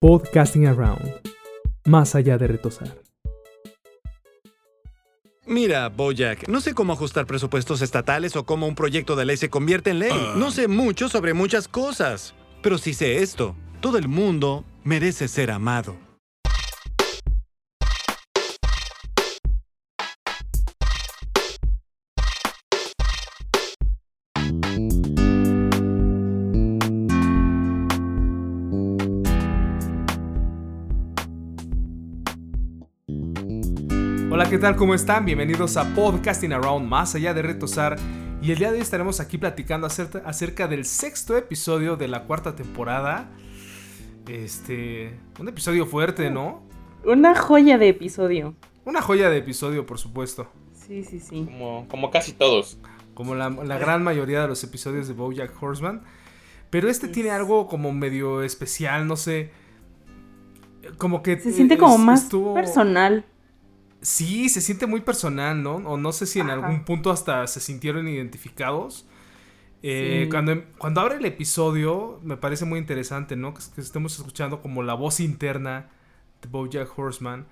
Podcasting Around, más allá de retosar. Mira, Bojack, no sé cómo ajustar presupuestos estatales o cómo un proyecto de ley se convierte en ley. No sé mucho sobre muchas cosas, pero sí sé esto. Todo el mundo merece ser amado. ¿Qué tal? ¿Cómo están? Bienvenidos a Podcasting Around, más allá de retosar. Y el día de hoy estaremos aquí platicando acerca, acerca del sexto episodio de la cuarta temporada. Este. Un episodio fuerte, ¿no? Una joya de episodio. Una joya de episodio, por supuesto. Sí, sí, sí. Como, como casi todos. Como la, la gran mayoría de los episodios de Bojack Horseman. Pero este tiene algo como medio especial, no sé. Como que. Se siente eh, como más estuvo- personal. Sí, se siente muy personal, ¿no? O no sé si en Ajá. algún punto hasta se sintieron identificados. Eh, Sí. cuando, cuando abre el episodio, me parece muy interesante, ¿no? Que, que estemos escuchando como la voz interna de Bojack Horseman.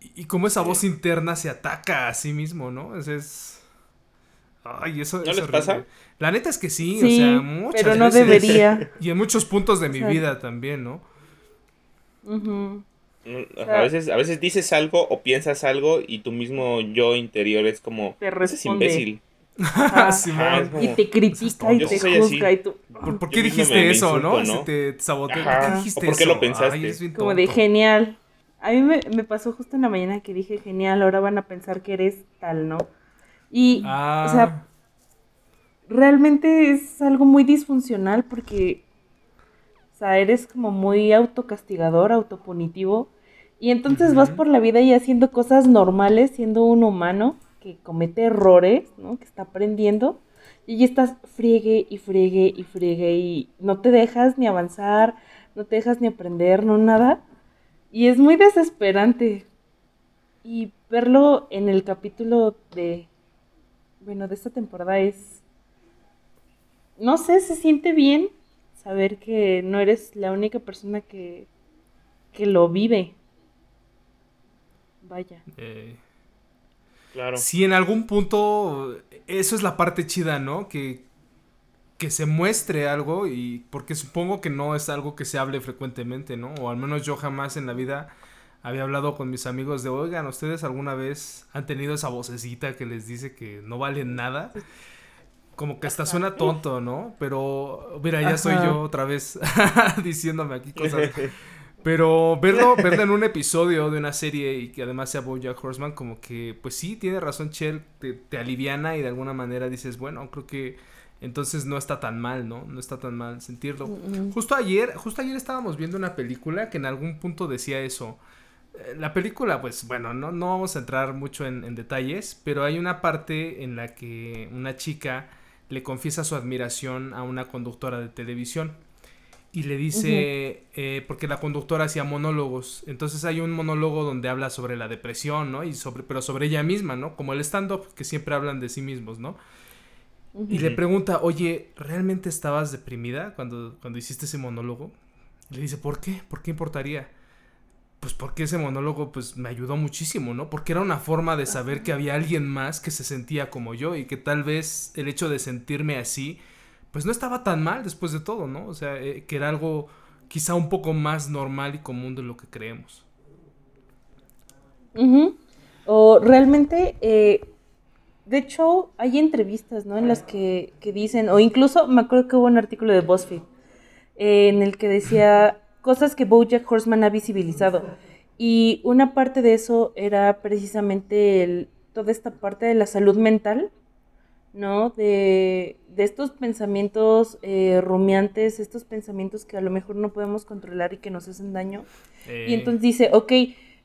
Y, y cómo esa voz interna se ataca a sí mismo, ¿no? Es. es- Ay, eso ¿No es les horrible. pasa? La neta es que sí, Sí, o sea, muchas pero no veces. debería. Y en muchos puntos de mi sea, vida también, ¿no? Ujú. Mm, sea- A veces, a veces dices algo o piensas algo y tu mismo yo interior es como, Te "Ese es responde". imbécil. Ajá. Simón. Ajá, es como- Y te critica y te juzga y tú. ¿Por, qué dijiste eso, no? insulto, ¿no? Te saboteó. ¿Por qué dijiste ¿O por qué eso? lo pensaste? Ay, es bien Como de genial. A mí me, me pasó justo en la mañana que dije genial, ahora van a pensar que eres tal, ¿no? Y, Ah, o sea, realmente es algo muy disfuncional porque, o sea, eres como muy autocastigador, autopunitivo. Y entonces vas por la vida y haciendo cosas normales, siendo un humano que comete errores, ¿no? Que está aprendiendo. Y ya estás friegue y friegue y friegue y no te dejas ni avanzar, no te dejas ni aprender, no nada. Y es muy desesperante. Y verlo en el capítulo de, bueno, de esta temporada es, no sé, se siente bien saber que no eres la única persona que, que lo vive. Vaya. eh, Claro. Si en algún punto, eso es la parte chida, ¿no? Que, que se muestre algo y porque supongo que no es algo que se hable frecuentemente, ¿no? O al menos yo jamás en la vida había hablado con mis amigos de, oigan, ¿ustedes alguna vez han tenido esa vocecita que les dice que no valen nada? Como que hasta suena tonto, ¿no? Pero, mira, ya soy yo otra vez diciéndome aquí cosas. Pero verlo, verlo en un episodio de una serie y que además sea Bojack Horseman, como que, pues sí, tiene razón Chell, te, te aliviana y de alguna manera dices, bueno, creo que entonces no está tan mal, ¿no? No está tan mal sentirlo. Mm. Justo ayer, justo ayer estábamos viendo una película que en algún punto decía eso. Eh, La película, pues bueno, no, no vamos a entrar mucho en, en detalles, pero hay una parte en la que una chica le confiesa su admiración a una conductora de televisión y le dice, eh, porque la conductora hacía monólogos, entonces hay un monólogo donde habla sobre la depresión, ¿no? Y sobre, pero sobre ella misma, ¿no? Como el stand-up, que siempre hablan de sí mismos, ¿no? Y le pregunta, oye, ¿realmente estabas deprimida cuando, cuando hiciste ese monólogo? Y le dice, ¿por qué? ¿Por qué importaría? Pues porque ese monólogo pues me ayudó muchísimo, ¿no? Porque era una forma de saber que había alguien más que se sentía como yo y que tal vez el hecho de sentirme así pues no estaba tan mal después de todo, ¿no? O sea, eh, que era algo quizá un poco más normal y común de lo que creemos. O realmente, eh, de hecho, hay entrevistas, ¿no? En las que, que dicen, o incluso me acuerdo que hubo un artículo de BuzzFeed eh, en el que decía cosas que BoJack Horseman ha visibilizado. Y una parte de eso era precisamente toda esta parte de la salud mental, ¿no? De, de estos pensamientos eh, rumiantes, estos pensamientos que a lo mejor no podemos controlar y que nos hacen daño. Eh, Y entonces dice, ok,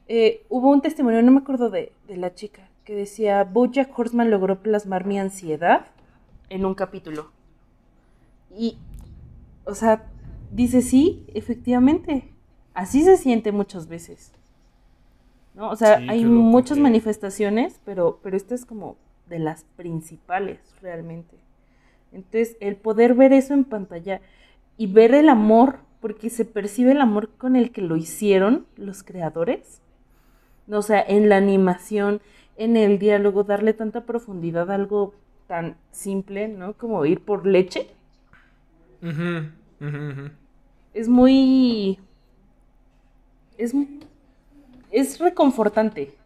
eh, hubo un testimonio, no me acuerdo de, de la chica, que decía, Bojack Horseman logró plasmar mi ansiedad en un capítulo. Y, o sea, dice, sí, efectivamente, así se siente muchas veces. ¿No? O sea, Sí, hay muchas manifestaciones, pero, pero esta es como de las principales realmente. Entonces, el poder ver eso en pantalla y ver el amor, porque se percibe el amor con el que lo hicieron los creadores. O sea, en la animación, en el diálogo, darle tanta profundidad a algo tan simple, ¿no? Como ir por leche. Es muy... Es, es reconfortante.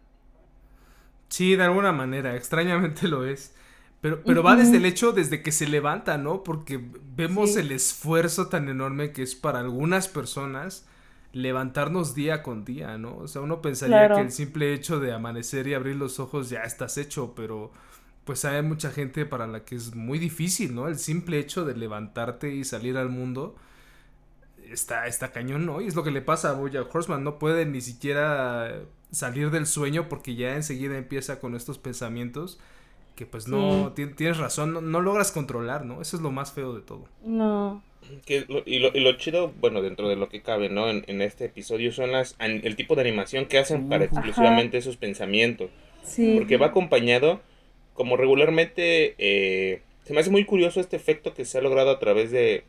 Sí, de alguna manera, extrañamente lo es. Pero, pero va desde el hecho, desde que se levanta, ¿no? Porque vemos el esfuerzo tan enorme que es para algunas personas levantarnos día con día, ¿no? O sea, uno pensaría que el simple hecho de amanecer y abrir los ojos ya estás hecho, pero pues hay mucha gente para la que es muy difícil, ¿no? El simple hecho de levantarte y salir al mundo está, está cañón, ¿no? Y es lo que le pasa a Bojack Horseman, no puede ni siquiera salir del sueño porque ya enseguida empieza con estos pensamientos que pues no, tienes razón, no, logras controlar, ¿no? Eso es lo más feo de todo. No. y, lo, chido, bueno, dentro de lo que cabe, ¿no? En, este episodio son las el tipo de animación que hacen para exclusivamente esos pensamientos. Sí. Porque va acompañado como regularmente eh, se me hace muy curioso este efecto que se ha logrado a través de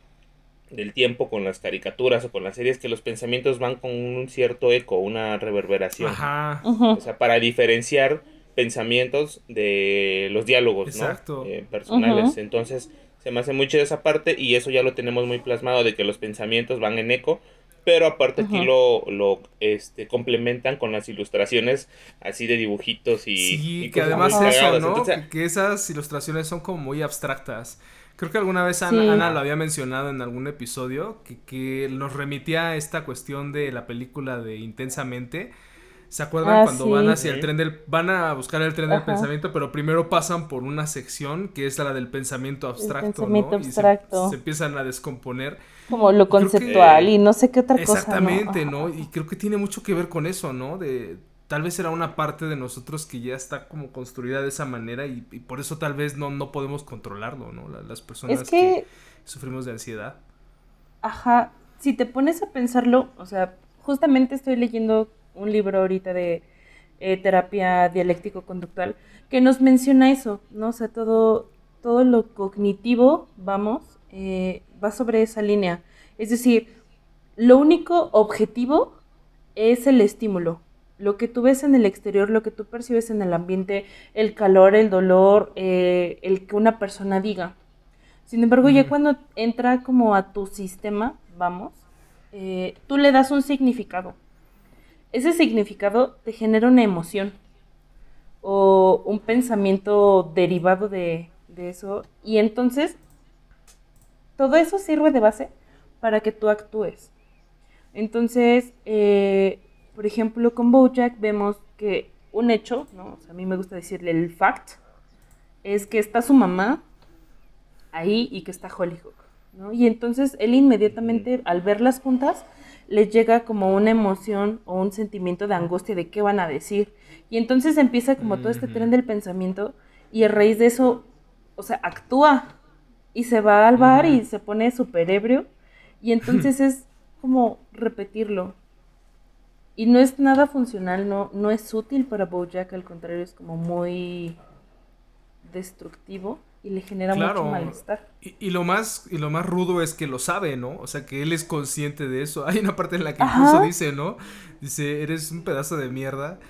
del tiempo con las caricaturas o con las series que los pensamientos van con un cierto eco, una reverberación. Ajá. O sea, para diferenciar pensamientos de los diálogos, ¿no? Eh, personales. Entonces, se me hace mucho de esa parte y eso ya lo tenemos muy plasmado de que los pensamientos van en eco pero aparte aquí lo, lo este, complementan con las ilustraciones así de dibujitos y... Sí, que además eso, ¿no? que esas ilustraciones son como muy abstractas. Creo que alguna vez Ana, lo había mencionado en algún episodio, que, que, nos remitía a esta cuestión de la película de Intensamente, ¿Se acuerdan ah, cuando van hacia el tren del van a buscar el tren del pensamiento, pero primero pasan por una sección que es la del pensamiento abstracto, ¿no? abstracto. Y se, empiezan a descomponer. Como lo conceptual y no sé qué otra cosa. Exactamente, ¿no? Y creo que tiene mucho que ver con eso, ¿no? De tal vez era una parte de nosotros que ya está como construida de esa manera y, por eso tal vez no, no podemos controlarlo, ¿no? Las personas que sufrimos de ansiedad. Ajá, si te pones a pensarlo, o sea, justamente estoy leyendo un libro ahorita de eh, terapia dialéctico-conductual, que nos menciona eso, ¿no? O sea, todo, todo lo cognitivo, vamos, eh, va sobre esa línea. Es decir, lo único objetivo es el estímulo. Lo que tú ves en el exterior, lo que tú percibes en el ambiente, el calor, el dolor, eh, el que una persona diga. Sin embargo, ya cuando entra como a tu sistema, vamos, tú le das un significado ese significado te genera una emoción o un pensamiento derivado de, eso y entonces todo eso sirve de base para que tú actúes. Entonces, eh, por ejemplo, con Bojack vemos que un hecho, ¿no? a mí me gusta decirle el fact, es que está su mamá ahí y que está Hollyhock, ¿no? Y entonces él inmediatamente, al verlas juntas, les llega como una emoción o un sentimiento de angustia de qué van a decir. Y entonces empieza como todo este tren del pensamiento y a raíz de eso, o sea, actúa y se va al bar y se pone súper ebrio y entonces es como repetirlo. Y no es nada funcional, no, no es útil para Bojack, al contrario, es como muy destructivo y le genera mucho malestar. Y, lo más, y lo más rudo es que lo sabe, ¿no? O sea, que él es consciente de eso. Hay una parte en la que incluso dice, ¿no? Dice, eres un pedazo de mierda,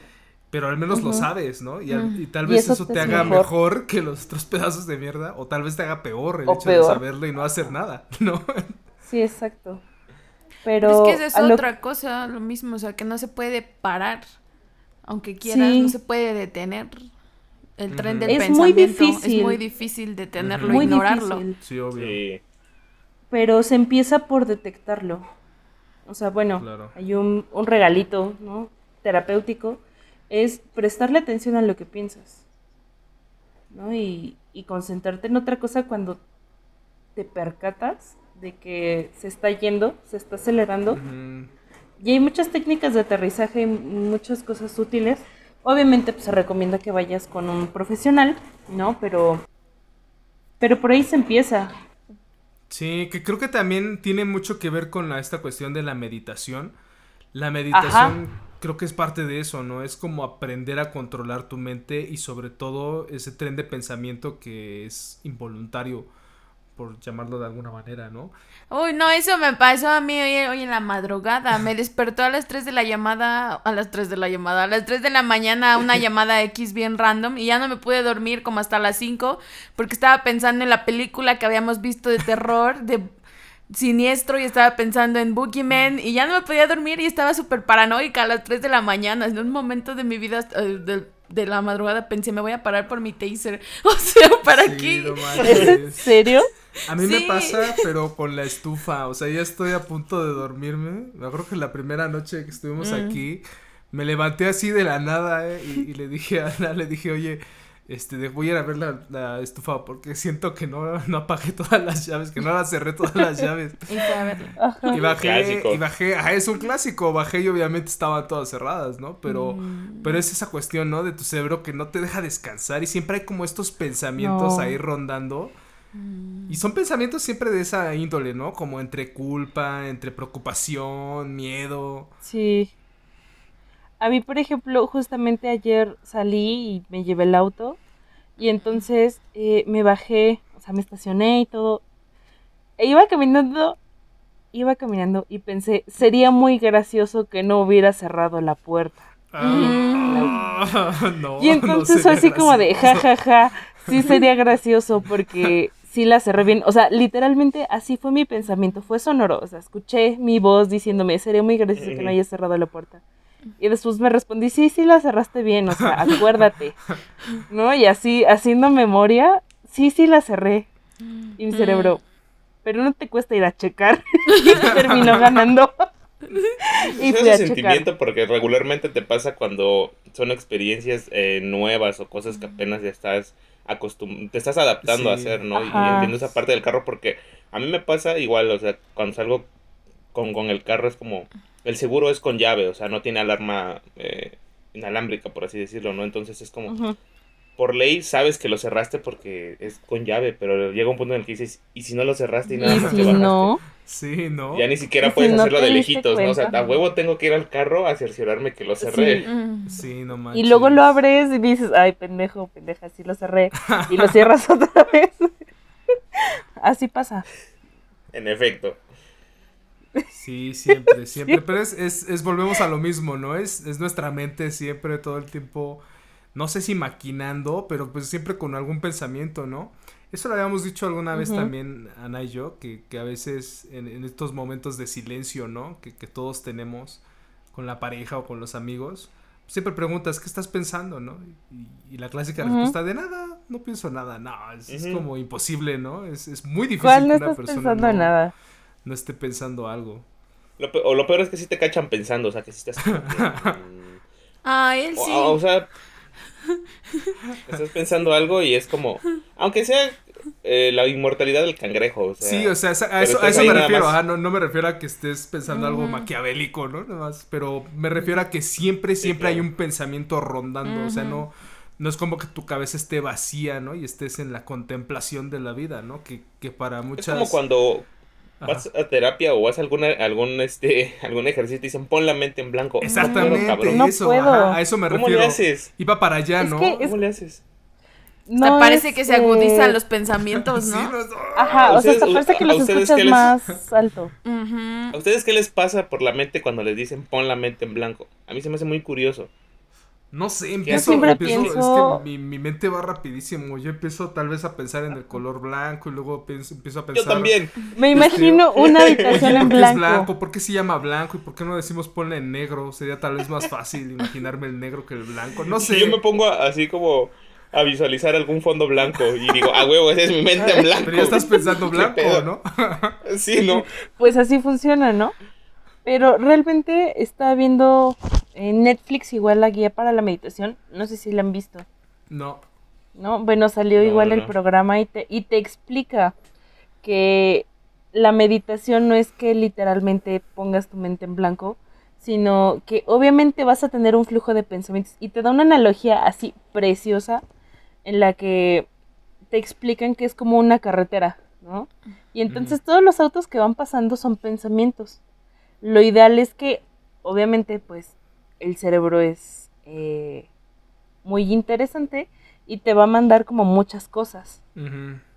pero al menos lo sabes, ¿no? Y, tal vez eso, te, haga mejor. que los otros pedazos de mierda, o tal vez te haga peor el hecho de saberlo y no hacer nada, ¿no? Sí, exacto. Pero, es que es otra cosa, lo mismo, o sea, que no se puede parar, aunque quieras, no se puede detener el tren del es pensamiento. Muy difícil. Es muy difícil detenerlo, muy ignorarlo. Sí, obvio. Pero se empieza por detectarlo. O sea, bueno, hay un, un, regalito, ¿no? Terapéutico. Es prestarle atención a lo que piensas. ¿No? Y, y concentrarte en otra cosa cuando te percatas de que se está yendo, se está acelerando. Y hay muchas técnicas de aterrizaje y muchas cosas útiles Obviamente pues, se recomienda que vayas con un profesional, ¿no? Pero, pero por ahí se empieza. Sí, que creo que también tiene mucho que ver con esta cuestión de la meditación. La meditación creo que es parte de eso, ¿no? Es como aprender a controlar tu mente y sobre todo ese tren de pensamiento que es involuntario por llamarlo de alguna manera, ¿no? Uy, no, eso me pasó a mí hoy, en la madrugada. Me despertó a las 3 de la llamada, a las 3 de la llamada, a las 3 de la mañana una llamada X bien random y ya no me pude dormir como hasta las 5 porque estaba pensando en la película que habíamos visto de terror, de siniestro y estaba pensando en Boogeyman y ya no me podía dormir y estaba súper paranoica a las 3 de la mañana. En un momento de mi vida, eh, de, de la madrugada, pensé, me voy a parar por mi taser. O sea, ¿para qué? ¿En serio? A mí me pasa, pero con la estufa. O sea, ya estoy a punto de dormirme. Me acuerdo que la primera noche que estuvimos mm. aquí, me levanté así de la nada, ¿eh? y, le dije a Ana, le dije, oye, este, voy a ir a ver la, estufa porque siento que no, no apagué todas las llaves, que no las cerré todas las llaves. y, bajé, y bajé, ajá, es un clásico, bajé y obviamente estaban todas cerradas, ¿no? Pero, mm. pero es esa cuestión, ¿no? De tu cerebro que no te deja descansar y siempre hay como estos pensamientos ahí rondando y son pensamientos siempre de esa índole, ¿no? Como entre culpa, entre preocupación, miedo. Sí. A mí, por ejemplo, justamente ayer salí y me llevé el auto y entonces eh, me bajé, o sea, me estacioné y todo. E iba caminando, iba caminando y pensé, sería muy gracioso que no hubiera cerrado la puerta. Ah, no, y entonces fue así como de, jajaja, ja, ja, sí sería gracioso porque sí la cerré bien. O sea, literalmente así fue mi pensamiento. Fue sonoro. O sea, escuché mi voz diciéndome, sería muy gracioso que no hayas cerrado la puerta. Y después me respondí, sí, sí la cerraste bien. O sea, acuérdate. ¿No? Y así, haciendo memoria, sí, sí la cerré. Y mi cerebro, pero no te cuesta ir a checar. y terminó ganando. y fui ese sentimiento porque regularmente te pasa cuando son experiencias eh, nuevas o cosas que apenas ya estás te estás adaptando a hacer, ¿no? Y entiendo esa parte del carro porque a mí me pasa igual, o sea, cuando salgo con, con el carro es como, el seguro es con llave, o sea, no tiene alarma eh, inalámbrica, por así decirlo, ¿no? Entonces es como, por ley sabes que lo cerraste porque es con llave, pero llega un punto en el que dices, ¿y si no lo cerraste y nada más te bajaste? No? Sí, ¿no? Ya ni siquiera puedes hacerlo de lejitos, ¿no? O sea, a huevo tengo que ir al carro a cerciorarme que lo cerré. Sí, no manches. Y luego lo abres y dices, ay, pendejo, pendeja, sí lo cerré. Y lo cierras otra vez. Así pasa. En efecto. Sí, siempre, siempre. Pero es, es, es, volvemos a lo mismo, ¿no? Es, es nuestra mente siempre, todo el tiempo no sé si maquinando, pero pues siempre con algún pensamiento, ¿no? Eso lo habíamos dicho alguna vez también, Ana y yo, que, a veces en, estos momentos de silencio, ¿no? Que, todos tenemos con la pareja o con los amigos, siempre preguntas, ¿qué estás pensando, no? Y, la clásica respuesta de nada, no pienso nada, no, es, como imposible, ¿no? Es, muy difícil que una persona no, nada? No esté pensando algo. Lo o lo peor es que sí te cachan pensando, o sea, que sí estás... ah, él sí. o sea, Estás pensando algo y es como, aunque sea eh, la inmortalidad del cangrejo. O sea, sí, o sea, a eso, me refiero. no, me refiero a que estés pensando algo maquiavélico, ¿no? Nada más, pero me refiero a que siempre, siempre hay un pensamiento rondando. O sea, no, no es como que tu cabeza esté vacía, ¿no? Y estés en la contemplación de la vida, ¿no? Que, que para muchas. Es como cuando vas a terapia o vas a alguna, algún, este, algún ejercicio y dicen pon la mente en blanco. Exactamente, no eso, a eso me refiero. ¿Cómo le haces? Iba para allá, ¿no? ¿Cómo le haces? No parece que se agudizan los pensamientos, ¿no? Ajá, o sea, hasta parece que los escuchas más alto. ¿A ustedes qué les pasa por la mente cuando les dicen pon la mente en blanco? A mí se me hace muy curioso. No sé, empiezo, empiezo es que mi, mente va rapidísimo. Yo empiezo tal vez a pensar en el color blanco y luego pienso, empiezo a pensar. Yo también. Me imagino una habitación en blanco. Es blanco. ¿Por qué se llama blanco y por qué no decimos ponle en negro? Sería tal vez más fácil imaginarme el negro que el blanco. No sé. Yo me pongo así como a visualizar algún fondo blanco y digo, ah, huevo, esa es mi mente en blanco. Pero ya estás pensando blanco, ¿no? sí, ¿no? Pues así funciona, ¿no? Pero realmente está viendo en Netflix igual la guía para la meditación. No sé si la han visto. No. No, bueno, salió igual el programa y te, y te explica que la meditación no es que literalmente pongas tu mente en blanco, sino que obviamente vas a tener un flujo de pensamientos y te da una analogía así preciosa en la que te explican que es como una carretera, ¿no? Y entonces todos los autos que van pasando son pensamientos lo ideal es que, obviamente, pues, el cerebro es eh, muy interesante y te va a mandar como muchas cosas.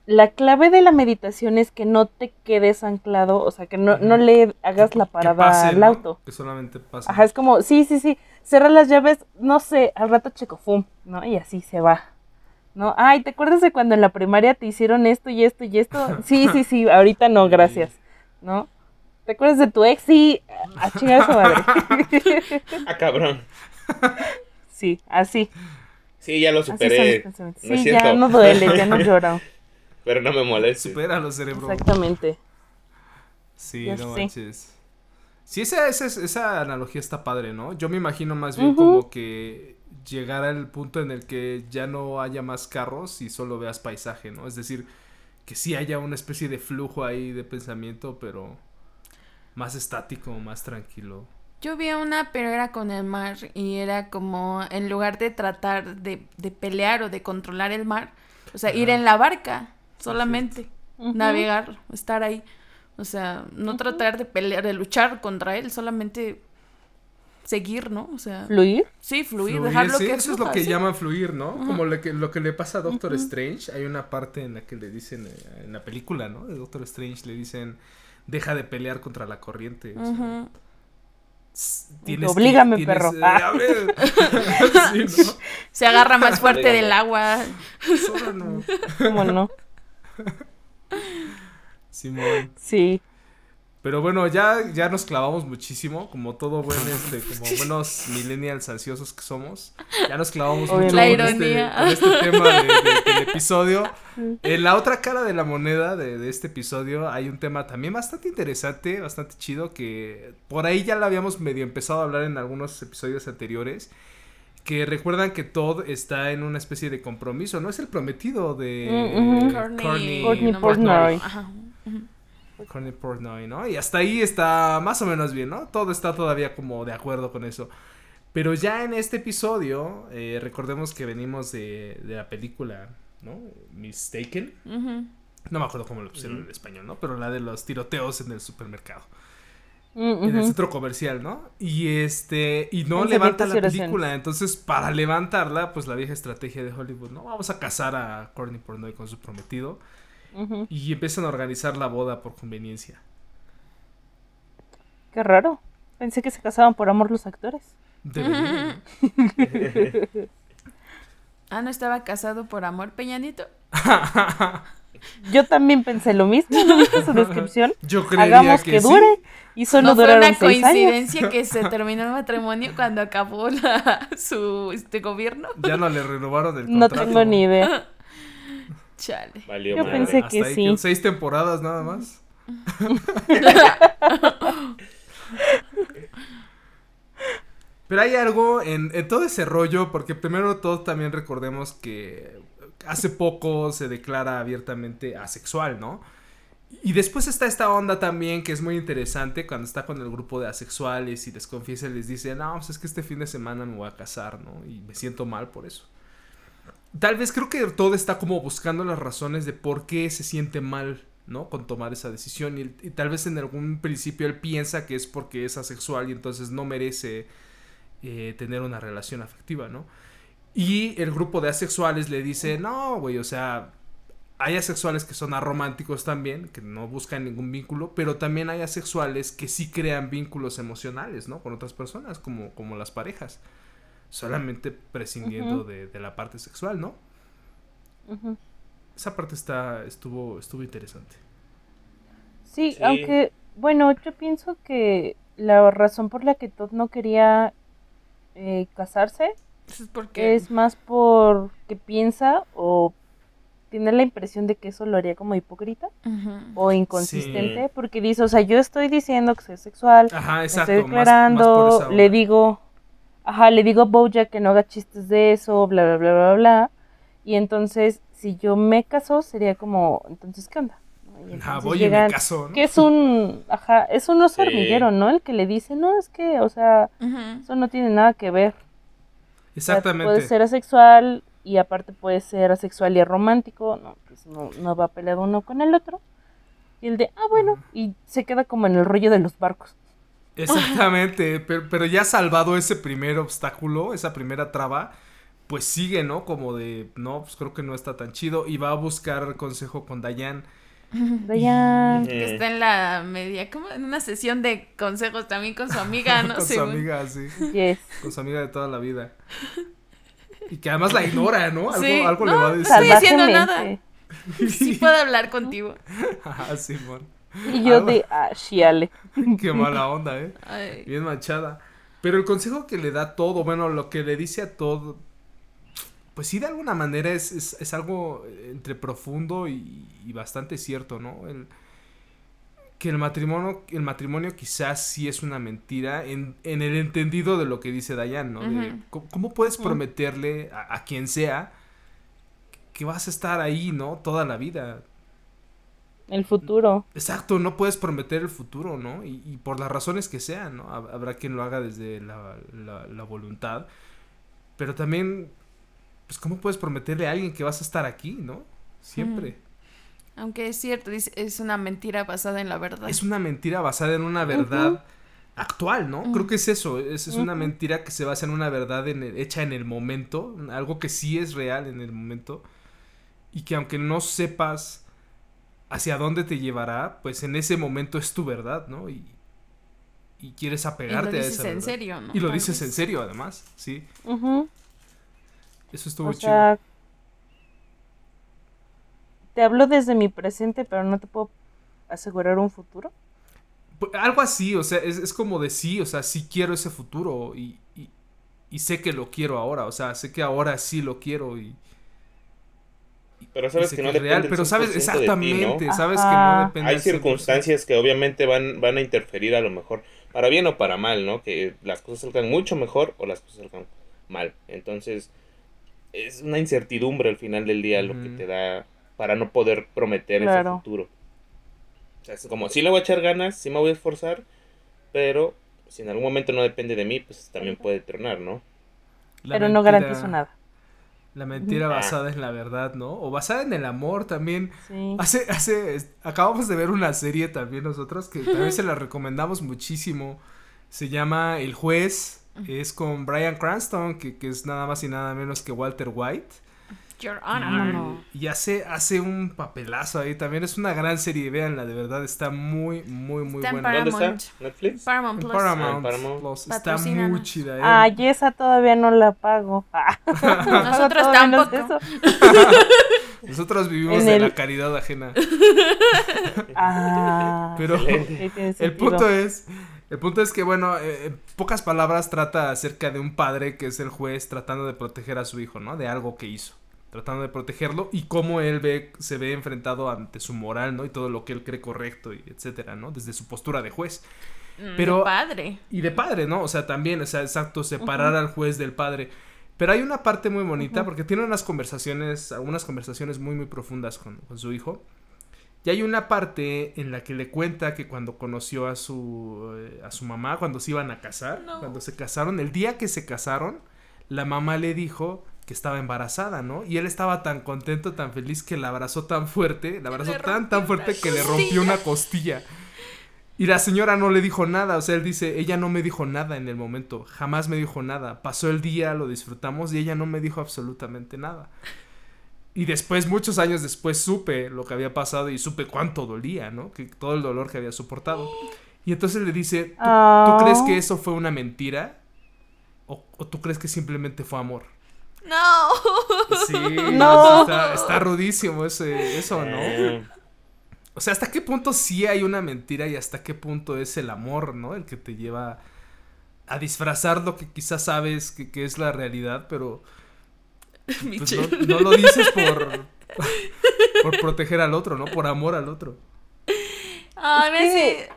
La clave de la meditación es que no te quedes anclado, o sea, que no, no le hagas la parada al auto. Que solamente pase. Ajá, es como, sí, sí, sí, cierra las llaves, no sé, al rato checo, fum, ¿no? Y así se va. ¿No? Ay, ¿te acuerdas de cuando en la primaria te hicieron esto y esto y esto? Sí, sí, sí, ahorita no, gracias. ¿No? ¿Te acuerdas de tu ex? Sí, a chingar a su madre. ah, cabrón. Sí, así. Sí, ya lo superé. sí, ya no duele, ya no lloro. Pero no me moleste. Supéralo, cerebro. Exactamente. Sí, no manches. Sí, esa, esa, esa, analogía está padre, ¿no? Yo me imagino más bien como que llegar al punto en el que ya no haya más carros y solo veas paisaje, ¿no? Es decir, que sí haya una especie de flujo ahí de pensamiento, pero más estático, más tranquilo. Yo vi una, pero era con el mar y era como, en lugar de tratar de, de pelear o de controlar el mar, o sea, ir en la barca solamente, navegar, estar ahí. O sea, no tratar de pelear, de luchar contra él, solamente seguir, ¿no? O sea, fluir. Sí, fluir, dejarlo que Eso es lo que llaman fluir, ¿no? Como lo que, lo que le pasa a Doctor Strange. Hay una parte en la que le dicen, eh, en la película, ¿no? De Doctor Strange le dicen, deja de pelear contra la corriente. O Tienes Oblígame, perro. Ah. Se agarra más fuerte del agua. Solo no. ¿Cómo no? Simón. Sí. Pero bueno, ya, ya nos clavamos muchísimo, como todo buen este, como buenos millennials ansiosos que somos. Ya nos clavamos mucho con este, este, tema del episodio. En la otra cara de la moneda de, de, este episodio hay un tema también bastante interesante, bastante chido, que por ahí ya lo habíamos medio empezado a hablar en algunos episodios anteriores que recuerdan que Todd está en una especie de compromiso, ¿no? Es el prometido de mm Courtney Portnoy. Courtney Portnoy, ¿no? Y hasta ahí está más o menos bien, ¿no? Todo está todavía como de acuerdo con eso. Pero ya en este episodio, eh, recordemos que venimos de, de, la película, ¿no? Mistaken. No me acuerdo cómo lo pusieron en español, ¿no? Pero la de los tiroteos en el supermercado. En el centro comercial, ¿no? Y este, y no levanta la película. Entonces, para levantarla, pues la vieja estrategia de Hollywood, ¿no? Vamos a casar a Courtney Portnoy con su prometido y empiezan a organizar la boda por conveniencia. Qué raro. Pensé que se casaban por amor los actores. ah, ¿no estaba casado por amor, Peñanito? Yo también pensé lo mismo, ¿no viste su descripción? Yo Hagamos que, dure. Y solo ¿No fue una coincidencia que se terminó el matrimonio cuando acabó su este gobierno? Ya no le renovaron el contrato. No tengo ni idea. Yo pensé que sí. seis temporadas nada más. Pero hay algo en, todo ese rollo, porque primero todos también recordemos que hace poco se declara abiertamente asexual, ¿no? Y después está esta onda también que es muy interesante cuando está con el grupo de asexuales y les confiesa y les dice, no, pues es que este fin de semana me voy a casar, ¿no? Y me siento mal por eso tal vez creo que todo está como buscando las razones de por qué se siente mal, ¿no? Con tomar esa decisión. Y, tal vez en algún principio él piensa que es porque es asexual y entonces no merece eh, tener una relación afectiva, ¿no? Y el grupo de asexuales le dice, no, güey, o sea, hay asexuales que son arománticos también, que no buscan ningún vínculo, pero también hay asexuales que sí crean vínculos emocionales, ¿no? Con otras personas, como, como las parejas solamente prescindiendo de, la parte sexual, ¿no? Esa parte está, estuvo, estuvo interesante. Sí, aunque, bueno, yo pienso que la razón por la que Todd no quería eh, casarse es, porque... es más porque piensa o tiene la impresión de que eso lo haría como hipócrita o inconsistente, porque dice, o sea, yo estoy diciendo que soy sexual, estoy declarando, le digo, ajá, le digo a Bojack que no haga chistes de eso, bla, bla, bla, bla, bla. Y entonces, si yo me caso, sería como, entonces, ¿qué onda? Ah, voy y me caso, Que es un, ajá, es un oso hormiguero, ¿no? El que le dice, no, es que, o sea, eso no tiene nada que ver. Exactamente. puede ser asexual y aparte puede ser asexual y romántico, no, pues no, no va peleado uno con el otro. Y el de, ah, bueno, y se queda como en el rollo de los barcos. Exactamente, pero, pero ya salvado ese primer obstáculo, esa primera traba, pues sigue, ¿no? Como de, no, pues creo que no está tan chido y va a buscar consejo con Dayan. Dayan. Que está en la media, como en una sesión de consejos también con su amiga, ¿no? con su amiga, sí. Yes. Con su amiga de toda la vida. Y que además la ignora, ¿no? Algo, Sí. algo le No, va a decir. estoy haciendo Salvajemente. nada. Sí puedo hablar contigo. Ajá, Simón. Y yo de, ah, shiale. Qué mala onda, ¿eh? Ay. Bien manchada. Pero el consejo que le da todo, bueno, lo que le dice a todo, pues sí, de alguna manera es, es, es algo entre profundo y, y bastante cierto, ¿no? El, que el matrimonio, el matrimonio quizás sí es una mentira en, en el entendido de lo que dice Dayan, ¿no? De Ujú. ¿cómo, cómo puedes prometerle a, a quien sea que vas a estar ahí, ¿no? Toda la vida. El futuro. Exacto, no puedes prometer el futuro, ¿no? Y, y por las razones que sean, ¿no? Hab- Habrá quien lo haga desde la, la- la voluntad. Pero también, pues, ¿cómo puedes prometerle a alguien que vas a estar aquí, ¿no? Siempre. Aunque es cierto, es una mentira basada en la verdad. Es una mentira basada en una verdad actual, ¿no? Creo que es eso, es, es una mentira que se basa en una verdad en el- hecha en el momento, algo que sí es real en el momento, y que aunque no sepas hacia dónde te llevará, pues en ese momento es tu verdad, ¿no? Y, y quieres y lo apegarte a dices esa en verdad. serio, ¿no? Y lo Tal dices vez. en serio, además, sí. Eso estuvo O chido. sea, te hablo desde mi presente, pero no te puedo asegurar un futuro. Pues, Algo así, o sea, es, es como de sí, o sea, sí quiero ese futuro y, y, y sé que lo quiero ahora, o sea, sé que ahora sí lo quiero y, Pero sabes que no depende pero el sabes 100% de ti, ¿no? exactamente, sabes que no depende Hay al 100%. circunstancias que obviamente van, van a interferir a lo mejor, para bien o para mal, ¿no? Que las cosas salgan mucho mejor o las cosas salgan mal. Entonces, es una incertidumbre al final del día lo que te da para no poder prometer Claro. ese futuro. O sea, es como, sí le voy a echar ganas, sí me voy a esforzar, pero si en algún momento no depende de mí, pues también puede tronar, ¿no? La pero no garantizo nada. La mentira basada en la verdad, ¿no? O basada en el amor también. Sí. Hace, hace, acabamos de ver una serie también nosotros que también se la recomendamos muchísimo. Se llama El Juez. Es con Brian Cranston, que, que es nada más y nada menos que Walter White. Your No, Honor. no. Y hace, hace un papelazo ahí. También es una gran serie, véanla, de verdad. Está muy, muy, muy Está en buena. ¿Dónde Paramount. está? ¿Netflix? Paramount Plus. Paramount, Ah, Paramount. Plus. Está muy chida. ¿eh? Ah, y esa todavía no la pago. Ah. Nosotros tampoco. eso. Nosotros vivimos En de el- la caridad ajena. Ah, Pero... El punto es, el punto es que, bueno, eh, en pocas palabras trata acerca de un padre que es el juez tratando de proteger a su hijo, ¿no? De algo que hizo, tratando de protegerlo y cómo él ve, se ve enfrentado ante su moral, ¿no? Y todo lo que él cree correcto y etcétera, ¿no? Desde su postura de juez Mm, Pero- de padre. y de padre, ¿no? O sea, también, o sea, exacto, separar al juez del padre. Pero hay una parte muy bonita porque tiene unas conversaciones, algunas conversaciones muy, muy profundas con, con su hijo. Y hay una parte en la que le cuenta que cuando conoció a su, eh, a su mamá, cuando se iban a casar, No. cuando se casaron, el día que se casaron, la mamá le dijo que estaba embarazada, ¿no? Y él estaba tan contento, tan feliz que la abrazó tan fuerte, la abrazó tan, tan fuerte que le rompió una costilla. Y la señora no le dijo nada, o sea, él dice, ella no me dijo nada en el momento, jamás me dijo nada. Pasó el día, lo disfrutamos y ella no me dijo absolutamente nada. Y después, muchos años después, supe lo que había pasado y supe cuánto dolía, ¿no? Que todo el dolor que había soportado. Y entonces le dice, ¿tú, Ah. tú crees que eso fue una mentira? ¿O, o tú crees que simplemente fue amor? No. Sí, No. está, está rudísimo ese, eso, ¿no? Eh, O sea, ¿hasta qué punto sí hay una mentira y hasta qué punto es el amor, ¿no? El que te lleva a disfrazar lo que quizás sabes que, que es la realidad, pero pues, no, no lo dices por, por proteger al otro, ¿no? Por amor al otro. Ay, me Es que- hace,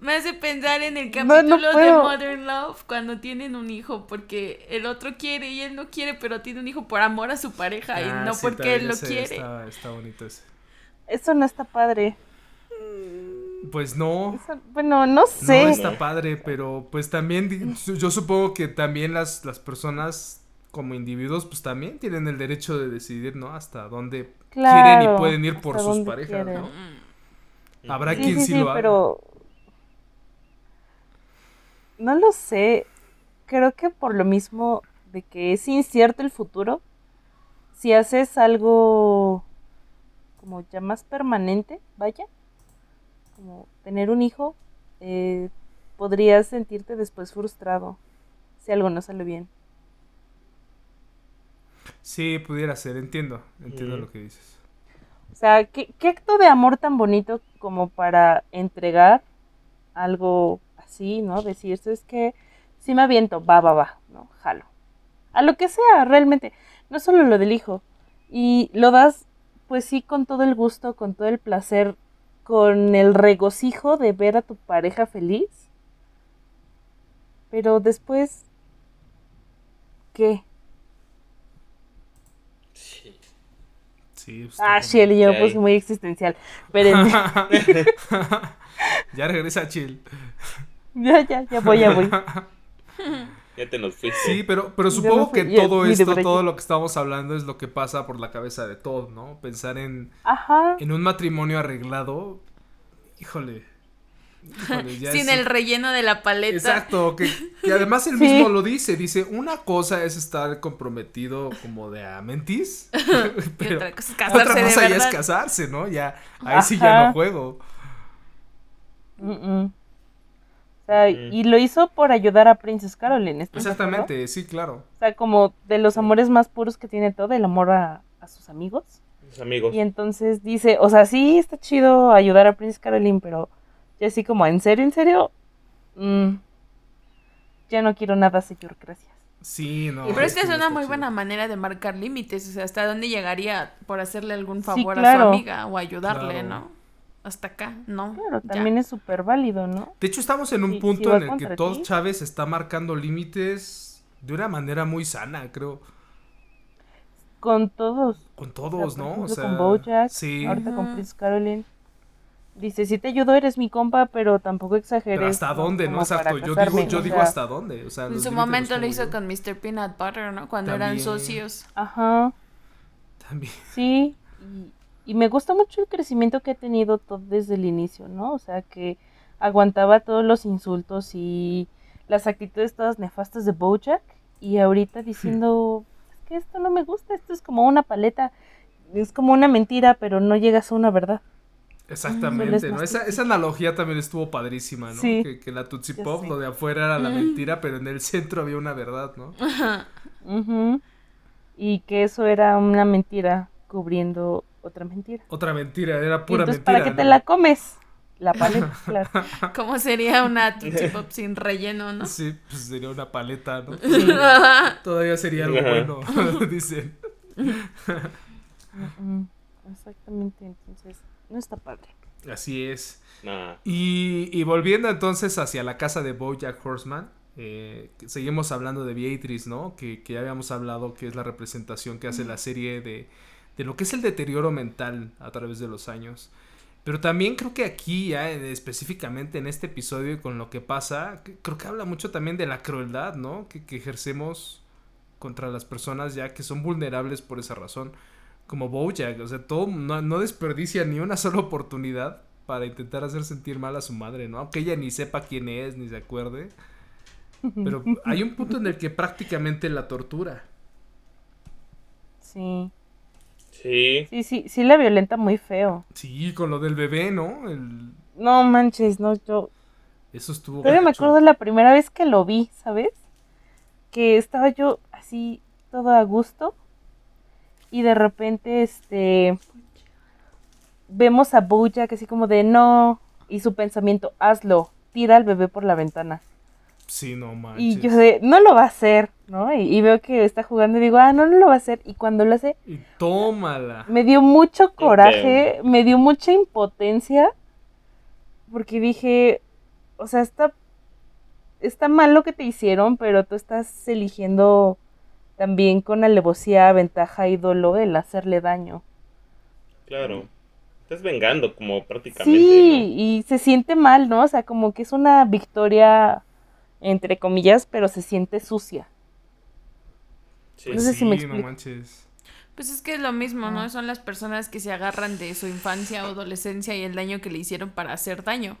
me hace pensar en el No, capítulo no de. Modern Love cuando tienen un hijo porque el otro quiere y él no quiere, pero tiene un hijo por amor a su pareja Ah, y no sí, porque él lo quiere. Está, está bonito ese. Eso no está padre. Pues no, Eso- bueno, no no sé. está padre, pero pues también yo supongo que también las, las personas como individuos pues también tienen el derecho de decidir, ¿no? Hasta dónde quieren y pueden ir por sus parejas, quieren. ¿no? Habrá Sí, quien sí, lo haga. pero no lo sé. Creo que por lo mismo de que es incierto el futuro, si haces algo como ya más permanente, vaya, como tener un hijo, eh, podrías sentirte después frustrado si algo no sale bien. Sí, pudiera ser, entiendo, entiendo lo que dices. O sea, ¿qué, ¿qué, acto de amor tan bonito como para entregar algo así, ¿no? Decir, eso es que si me aviento, va, va, va, ¿no? Jalo. A lo que sea, realmente. No solo lo del hijo. Y lo das, pues sí, con todo el gusto, con todo el placer, con el regocijo de ver a tu pareja feliz. Pero después, ¿qué? Sí. Sí, pues, ah, Chill, yo pues muy existencial. Espérenme. ya regresa Chill. Ya, ya, ya voy, ya voy. Ya te nos fuiste. Sí, pero, pero supongo que todo esto, todo lo que estamos hablando es lo que pasa por la cabeza de Todd, ¿no? Pensar en, Ajá. en un matrimonio arreglado. Híjole. Sin el relleno de la paleta. Exacto, que, además él mismo lo dice. Dice, una cosa es estar comprometido como de a mentis. pero otra cosa, es casarse, otra cosa ya es casarse, ¿no? Ya, ahí sí ya no juego. Y lo hizo por ayudar a Princess Caroline. Exactamente, sí, claro. O sea, como de los amores más puros que tiene todo, el amor a, sus amigos. Sus amigos. Y entonces dice, o sea, sí está chido ayudar a Princess Caroline, pero ya así como, ¿en serio, en serio? Mm, ya no quiero nada, señor, gracias. Sí, no. Pero es que es una muy buena manera de marcar límites, o sea, hasta dónde llegaría por hacerle algún favor a su amiga o ayudarle, ¿no? Hasta acá, ¿no? Claro, también es súper válido, ¿no? De hecho, estamos en un punto en el que todos Chávez está marcando límites de una manera muy sana, creo. Con todos. Con todos, ¿no? O sea, con Bojack, sí. ahorita con Prince Caroline. Dice, si te ayudo, eres mi compa, pero tampoco exageres. Pero hasta dónde, ¿no? Exacto, yo digo, yo digo hasta dónde. O sea, en su momento lo hizo con Mr. Peanut Butter, ¿no? Cuando eran socios. Ajá. También. Sí, y, y me gusta mucho el crecimiento que ha tenido todo desde el inicio, ¿no? O sea, que aguantaba todos los insultos y las actitudes todas nefastas de Bojack y ahorita diciendo, es que esto no me gusta, esto es como una paleta, es como una mentira, pero no llegas a una verdad. Exactamente, ¿no? Esa, esa, analogía también estuvo padrísima, ¿no? Que, que, la Tootsie Pop, lo de afuera era la mentira, pero en el centro había una verdad, ¿no? Y que eso era una mentira cubriendo otra mentira. Otra mentira, era pura entonces, mentira. ¿Para qué te la comes? La paleta, claro. ¿Cómo sería una Tootsie Pop sin relleno, no? Sí, pues sería una paleta, ¿no? Todavía sería algo bueno, dicen. Exactamente, entonces no está padre. Así es. Y, y, volviendo entonces hacia la casa de Bojack Horseman, eh, seguimos hablando de Beatrice, ¿no? Que, que ya habíamos hablado que es la representación que hace la serie de de lo que es el deterioro mental a través de los años. Pero también creo que aquí, ya específicamente en este episodio y con lo que pasa, creo que habla mucho también de la crueldad, ¿no? Que, ejercemos contra las personas ya que son vulnerables por esa razón. Como Bojack, o sea, todo no, no desperdicia ni una sola oportunidad para intentar hacer sentir mal a su madre, ¿no? Aunque ella ni sepa quién es, ni se acuerde. Pero hay un punto en el que prácticamente la tortura. Sí. Sí. Sí, sí, sí la violenta muy feo. Sí, con lo del bebé, ¿no? El... No manches, no, yo... Eso estuvo... Pero me acuerdo la primera vez que lo vi, ¿sabes? Que estaba yo así, todo a gusto. Y de repente, este... Vemos a Bojack así como de no. Y su pensamiento, hazlo, tira al bebé por la ventana. Sí, no manches. Y yo de, no lo va a hacer, ¿no? Y, veo que está jugando y digo, ah, no, no lo va a hacer. Y cuando lo hace... Y tómala. Me dio mucho coraje, me dio mucha impotencia. Porque dije, o sea, está, está mal lo que te hicieron, pero tú estás eligiendo también con alevosía, ventaja y dolor el hacerle daño. Claro. Estás vengando como prácticamente. Sí, y se siente mal, ¿no? O sea, como que es una victoria entre comillas, pero se siente sucia. No sé si me explico. Pues es que es lo mismo, ¿no? Son las personas que se agarran de su infancia o adolescencia y el daño que le hicieron para hacer daño.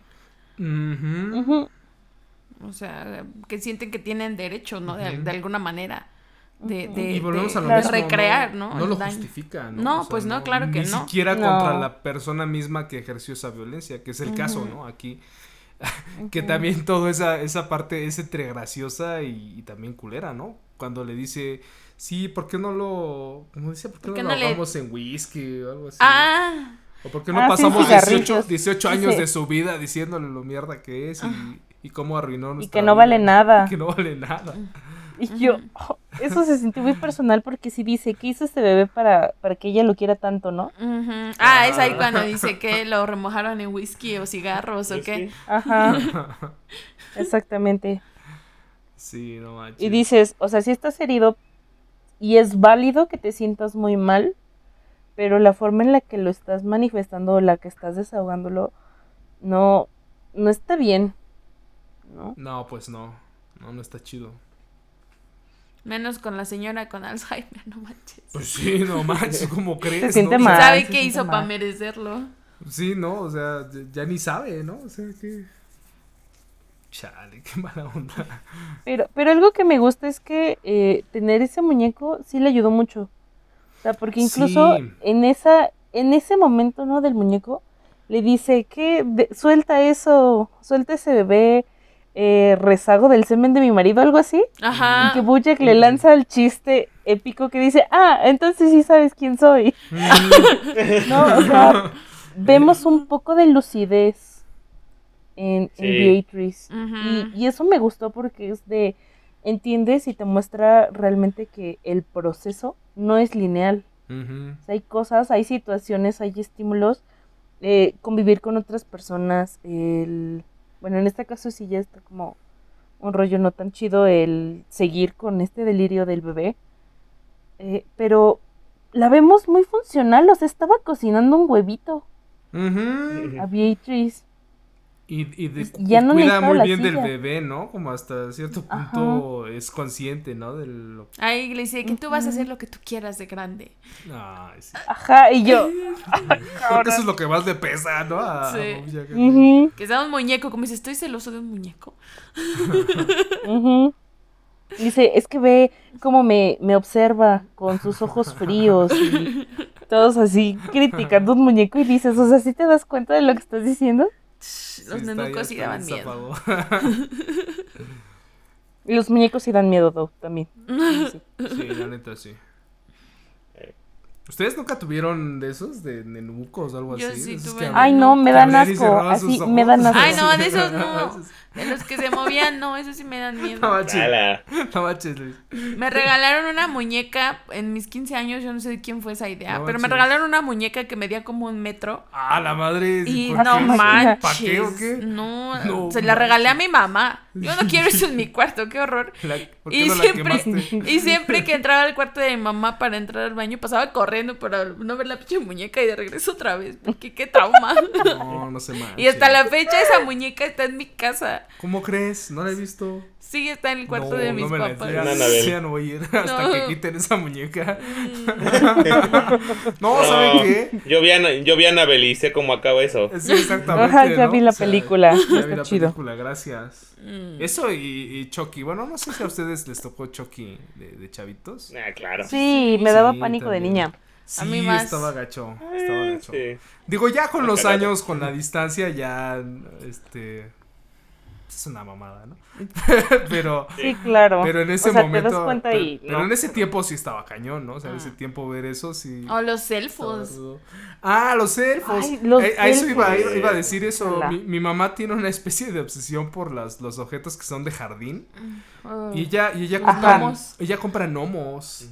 O sea, que sienten que tienen derecho, ¿no? De, de alguna manera. De, de, y volvemos de, a lo de mismo, recrear, ¿no? No, lo daño. justifica, ¿no? No, O sea, pues no, claro que ni no. siquiera No. contra la persona misma que ejerció esa violencia, que es el caso, ¿no? Aquí. que también todo esa, esa parte es entre graciosa y, y también culera, ¿no? Cuando le dice, sí, ¿por qué no lo. Como dice, ¿por qué, ¿Por qué no, no lo le- hagamos en whisky o algo así? Ah, O por qué no Ah, sí, pasamos 18, cigarrillos. 18 años de su vida diciéndole lo mierda que es y, y cómo arruinó Y nuestra que no vida? vale nada. Y que no vale nada. Y yo, oh, eso se sintió muy personal porque sí dice, ¿qué hizo este bebé para, para que ella lo quiera tanto, no? ah, es ahí cuando dice que lo remojaron en whisky o cigarros o qué. Ajá, exactamente. Sí, no manches. Y dices, o sea, si estás herido y es válido que te sientas muy mal, pero la forma en la que lo estás manifestando o la que estás desahogándolo no, no está bien, ¿no? No, pues no. No, no está chido. Menos con la señora con Alzheimer, no manches. Pues sí, no manches, ¿cómo crees? Se siente no? mal. ¿Sabe se qué hizo para merecerlo? Sí, no, o sea, ya- ya ni sabe, ¿no? O sea, que... Chale, qué mala onda. Pero, pero algo que me gusta es que eh, tener ese muñeco sí le ayudó mucho. O sea, porque incluso Sí. en esa, en ese momento, ¿no? Del muñeco, le dice que de- suelta eso, suelta ese bebé, eh, rezago del semen de mi marido, algo así. Ajá. Y que Bojack le lanza el chiste épico que dice, ah, entonces sí sabes quién soy. No, o sea, vemos un poco de lucidez en, en Sí. Beatrice. Y, y eso me gustó porque es de, entiendes y te muestra realmente que el proceso no es lineal. Ujú. O sea, hay cosas, hay situaciones, hay estímulos. eh, convivir con otras personas, el... Bueno, en este caso sí ya está como un rollo no tan chido el seguir con este delirio del bebé. eh, pero la vemos muy funcional, o sea, estaba cocinando un huevito a Beatrice. Y, y, de- Y ya y no cuida muy bien del bebé, ¿no? Como hasta cierto Ajá. punto es consciente, ¿no? De lo... Ahí le dice que tú vas a hacer lo que tú quieras de grande. Ay, sí. Ajá, y yo... Creo que eso es lo que más le pesa, ¿no? A- a Sí. Bojack. ujú, Que sea un muñeco, como dice, estoy celoso de un muñeco. Dice, es que ve cómo me, me observa con sus ojos fríos y todos así criticando un muñeco y dices, o sea, ¿sí te das cuenta de lo que estás diciendo? Sí, Los está- nenucos sí daban miedo. los muñecos sí dan miedo, Doug, también. Sí, sí. Sí, la neta, sí. ¿Ustedes nunca tuvieron de esos, de nenucos o algo Yo así? sí tuve. Ay, no, me dan asco. Así, me dan asco. Ay, no, de esos no. De los que se movían, no, esos sí me dan No miedo. manches, no manches, Luis. Me regalaron una muñeca en mis 15 años, yo no sé de quién fue esa idea, No pero me regalaron una muñeca que medía como un metro. Ah, la madre. Y ¿por no manches. ¿Para qué o qué? No, No se la regalé a mi mamá. Yo no quiero eso en mi cuarto, qué horror. La- ¿Por qué Y no siempre, y siempre que entraba al cuarto de mi mamá para entrar al baño, pasaba corriendo para no ver la pinche muñeca y de regreso otra vez. Porque qué trauma. No, no se manches. Y hasta la fecha esa muñeca está en mi casa. ¿Cómo crees? ¿No la he visto? Sí, está en el cuarto no, de mis no me la papás. Anabel. Sí, ya no voy a ir hasta No. que quiten esa muñeca. No, ¿saben qué? Yo vi, a, yo vi a Anabel y sé cómo acaba eso. Sí, exactamente. Ajá, ya ¿no? vi la O sea, película. Ya vi la chido. película, gracias. Mm. Eso y, y Chucky. Bueno, no sé si a ustedes les tocó Chucky de, de chavitos. Ah, claro. Sí, me daba Sí, pánico de niña. Sí, mí más. estaba gacho. Estaba Eh, gacho. sí. Digo, ya con los años, con la distancia, ya. Este. Es una mamada, ¿no? pero. Sí, claro. Pero en ese o sea, momento. te das cuenta pero, y... pero no. en ese tiempo sí estaba cañón, ¿no? O sea, en ese Ah. tiempo ver eso sí. O los elfos. Ah, los elfos. Ay, los Eh, a eso iba, iba, iba a decir eso. Mi, mi mamá tiene una especie de obsesión por las, los objetos que son de jardín. Oh. Y ella, y ella compra, Gnomos. ella compra gnomos.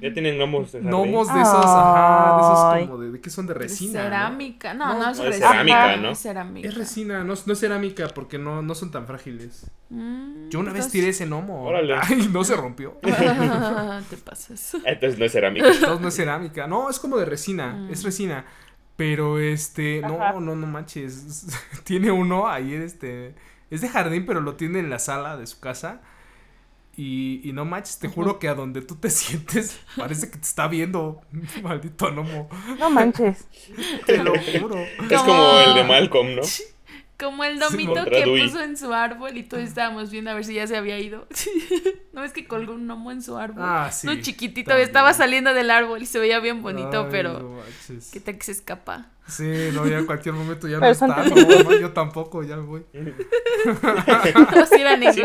Ya tienen gnomos de. Gnomos de esos, ajá, de esos como de, de que son de resina. cerámica. No, No, no, es no, es resina. cerámica, ¿no? Es cerámica. Es resina, no, no es cerámica porque no, no son tan frágiles. Mm, Yo una vez entonces- tiré ese gnomo. Órale. Ay, no se rompió. Te pasas. Entonces no es cerámica. Entonces no es cerámica. No, es como de resina. Mm. Es resina. Pero este, Ajá. no, no, no manches. tiene uno ahí, este. Es de jardín, pero lo tiene en la sala de su casa. Y, y no manches, te juro que a donde tú te sientes parece que te está viendo. Maldito gnomo. No manches. Te lo juro. Es como el de Malcolm, ¿no? Como el domito que puso en su árbol y todos estábamos viendo a ver si ya se había ido. ¿No es que colgó un gnomo en su árbol? Ah, sí. Un chiquitito estaba saliendo del árbol y se veía bien bonito, pero ¿qué tal que se escapa? Sí, no, ya en cualquier momento ya no está. No, yo tampoco, ya voy. Los iban sí,